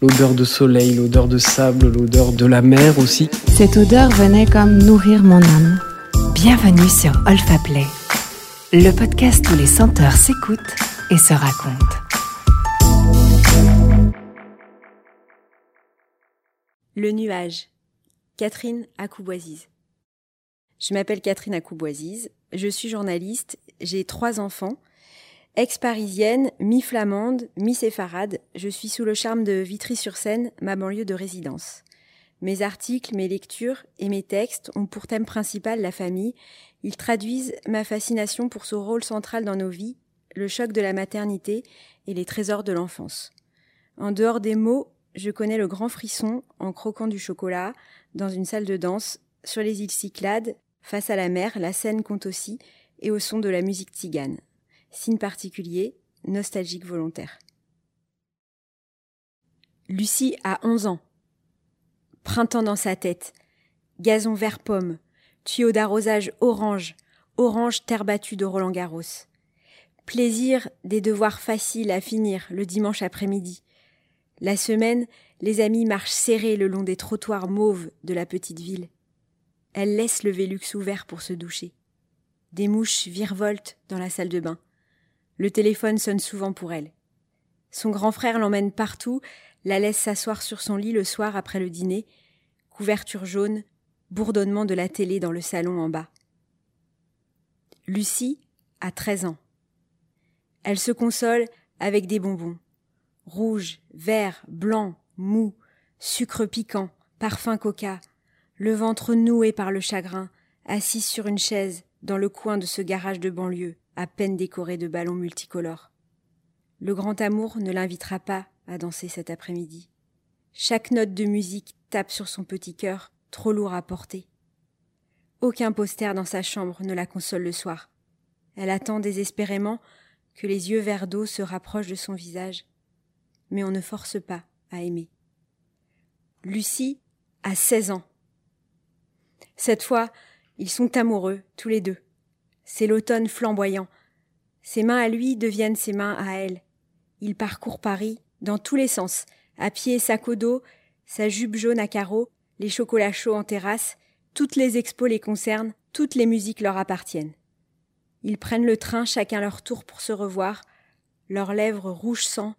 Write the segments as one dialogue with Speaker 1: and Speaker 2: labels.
Speaker 1: L'odeur de soleil, l'odeur de sable, l'odeur de la mer aussi.
Speaker 2: Cette odeur venait comme nourrir mon âme.
Speaker 3: Bienvenue sur Olfa Play, le podcast où les senteurs s'écoutent et se racontent.
Speaker 4: Le nuage. Catherine Acouboisize. Je m'appelle Catherine Acouboisize, je suis journaliste, j'ai trois enfants Ex-parisienne, mi-flamande, mi-séfarade, je suis sous le charme de Vitry-sur-Seine, ma banlieue de résidence. Mes articles, mes lectures et mes textes ont pour thème principal la famille. Ils traduisent ma fascination pour ce rôle central dans nos vies, le choc de la maternité et les trésors de l'enfance. En dehors des mots, je connais le grand frisson en croquant du chocolat, dans une salle de danse, sur les îles Cyclades, face à la mer, la Seine compte aussi, et au son de la musique tzigane. Signe particulier, nostalgique volontaire. Lucie a 11 ans. Printemps dans sa tête. Gazon vert pomme. Tuyau d'arrosage orange. Orange terre battue de Roland Garros. Plaisir des devoirs faciles à finir le dimanche après-midi. La semaine, les amis marchent serrés le long des trottoirs mauves de la petite ville. Elle laisse le Vélux ouvert pour se doucher. Des mouches virevoltent dans la salle de bain. Le téléphone sonne souvent pour elle. Son grand frère l'emmène partout, la laisse s'asseoir sur son lit le soir après le dîner, couverture jaune, bourdonnement de la télé dans le salon en bas. Lucie a 13 ans. Elle se console avec des bonbons. Rouge, vert, blanc, mou, sucre piquant, parfum coca, le ventre noué par le chagrin, assise sur une chaise dans le coin de ce garage de banlieue à peine décoré de ballons multicolores. Le grand amour ne l'invitera pas à danser cet après-midi. Chaque note de musique tape sur son petit cœur, trop lourd à porter. Aucun poster dans sa chambre ne la console le soir. Elle attend désespérément que les yeux verts d'eau se rapprochent de son visage. Mais on ne force pas à aimer. Lucie a 16 ans. Cette fois, ils sont amoureux, tous les deux. C'est l'automne flamboyant. Ses mains à lui deviennent ses mains à elle. Il parcourt Paris, dans tous les sens, à pied sac au dos, sa jupe jaune à carreaux, les chocolats chauds en terrasse, toutes les expos les concernent, toutes les musiques leur appartiennent. Ils prennent le train chacun leur tour pour se revoir, leurs lèvres rouges sang,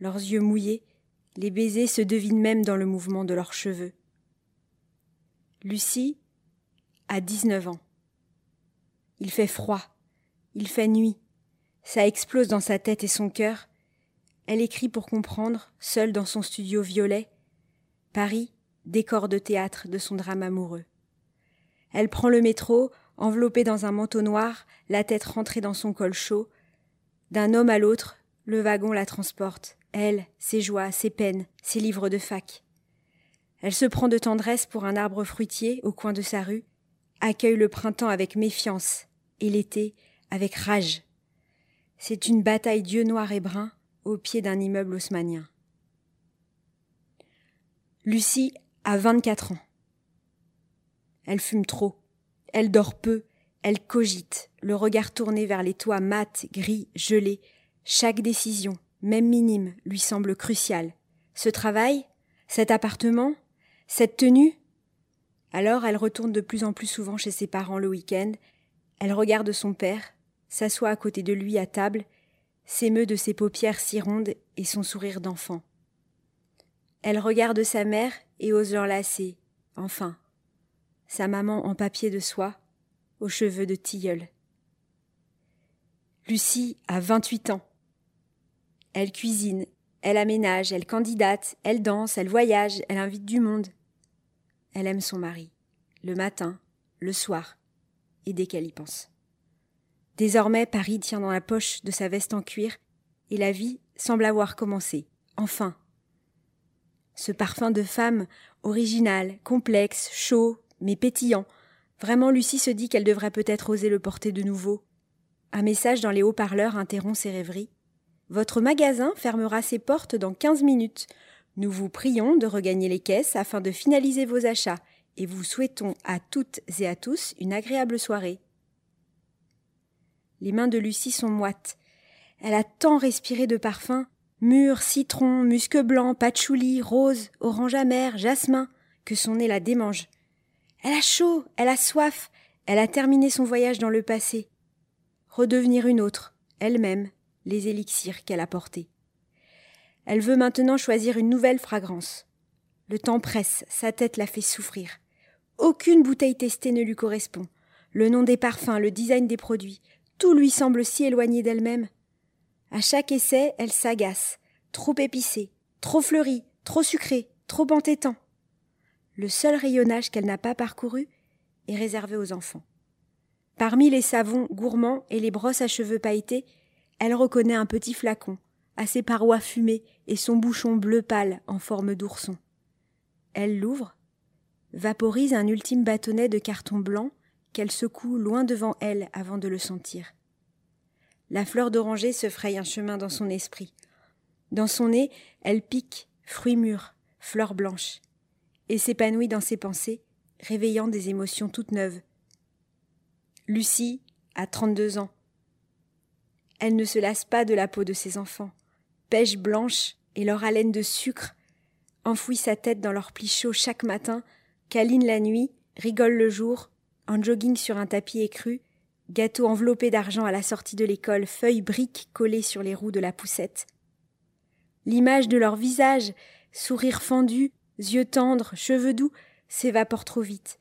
Speaker 4: leurs yeux mouillés, les baisers se devinent même dans le mouvement de leurs cheveux. Lucie a dix-neuf ans. Il fait froid. Il fait nuit. Ça explose dans sa tête et son cœur. Elle écrit pour comprendre, seule dans son studio violet. Paris, décor de théâtre de son drame amoureux. Elle prend le métro, enveloppée dans un manteau noir, la tête rentrée dans son col chaud. D'un homme à l'autre, le wagon la transporte, elle, ses joies, ses peines, ses livres de fac. Elle se prend de tendresse pour un arbre fruitier au coin de sa rue, accueille le printemps avec méfiance, et l'été avec rage. C'est une bataille d'yeux noirs et bruns au pied d'un immeuble haussmanien. Lucie a 24 ans. Elle fume trop, elle dort peu, elle cogite, le regard tourné vers les toits mat, gris, gelés. Chaque décision, même minime, lui semble cruciale. Ce travail, cet appartement, cette tenue Alors elle retourne de plus en plus souvent chez ses parents le week-end elle regarde son père, s'assoit à côté de lui à table, s'émeut de ses paupières si rondes et son sourire d'enfant. Elle regarde sa mère et ose l'enlacer, enfin. Sa maman en papier de soie, aux cheveux de tilleul. Lucie a vingt-huit ans. Elle cuisine, elle aménage, elle candidate, elle danse, elle voyage, elle invite du monde. Elle aime son mari, le matin, le soir, et dès qu'elle y pense. Désormais, Paris tient dans la poche de sa veste en cuir, et la vie semble avoir commencé, enfin. Ce parfum de femme, original, complexe, chaud, mais pétillant, vraiment Lucie se dit qu'elle devrait peut-être oser le porter de nouveau. Un message dans les haut-parleurs interrompt ses rêveries. Votre magasin fermera ses portes dans quinze minutes. Nous vous prions de regagner les caisses afin de finaliser vos achats et vous souhaitons à toutes et à tous une agréable soirée. Les mains de Lucie sont moites. Elle a tant respiré de parfum, Mûre, citron, musque blanc, patchouli, rose, orange amer, jasmin, que son nez la démange. Elle a chaud, elle a soif, elle a terminé son voyage dans le passé. Redevenir une autre, elle-même, les élixirs qu'elle a portés. Elle veut maintenant choisir une nouvelle fragrance. Le temps presse, sa tête la fait souffrir. Aucune bouteille testée ne lui correspond. Le nom des parfums, le design des produits, tout lui semble si éloigné d'elle-même. À chaque essai, elle s'agace. Trop épicé, trop fleuri, trop sucré, trop entêtant. Le seul rayonnage qu'elle n'a pas parcouru est réservé aux enfants. Parmi les savons gourmands et les brosses à cheveux pailletés, elle reconnaît un petit flacon, à ses parois fumées et son bouchon bleu pâle en forme d'ourson. Elle l'ouvre, vaporise un ultime bâtonnet de carton blanc qu'elle secoue loin devant elle avant de le sentir. La fleur d'oranger se fraye un chemin dans son esprit. Dans son nez, elle pique, fruits mûrs, fleurs blanches, et s'épanouit dans ses pensées, réveillant des émotions toutes neuves. Lucie a trente-deux ans. Elle ne se lasse pas de la peau de ses enfants. Pêche blanche et leur haleine de sucre enfouit sa tête dans leurs plis chauds chaque matin, câline la nuit, rigole le jour, en jogging sur un tapis écru, gâteau enveloppé d'argent à la sortie de l'école, feuilles briques collées sur les roues de la poussette. L'image de leur visage, sourire fendu, yeux tendres, cheveux doux, s'évapore trop vite.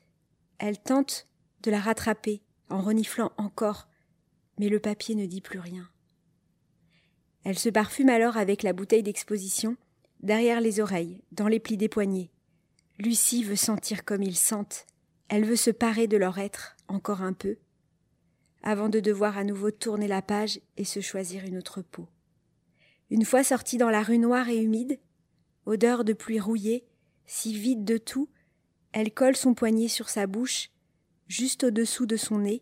Speaker 4: Elle tente de la rattraper en reniflant encore, mais le papier ne dit plus rien. Elle se parfume alors avec la bouteille d'exposition, derrière les oreilles, dans les plis des poignets. Lucie veut sentir comme ils sentent, elle veut se parer de leur être encore un peu, avant de devoir à nouveau tourner la page et se choisir une autre peau. Une fois sortie dans la rue noire et humide, odeur de pluie rouillée, si vide de tout, elle colle son poignet sur sa bouche, juste au-dessous de son nez,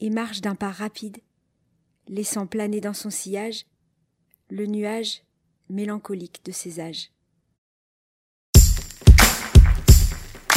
Speaker 4: et marche d'un pas rapide, laissant planer dans son sillage le nuage mélancolique de ses âges.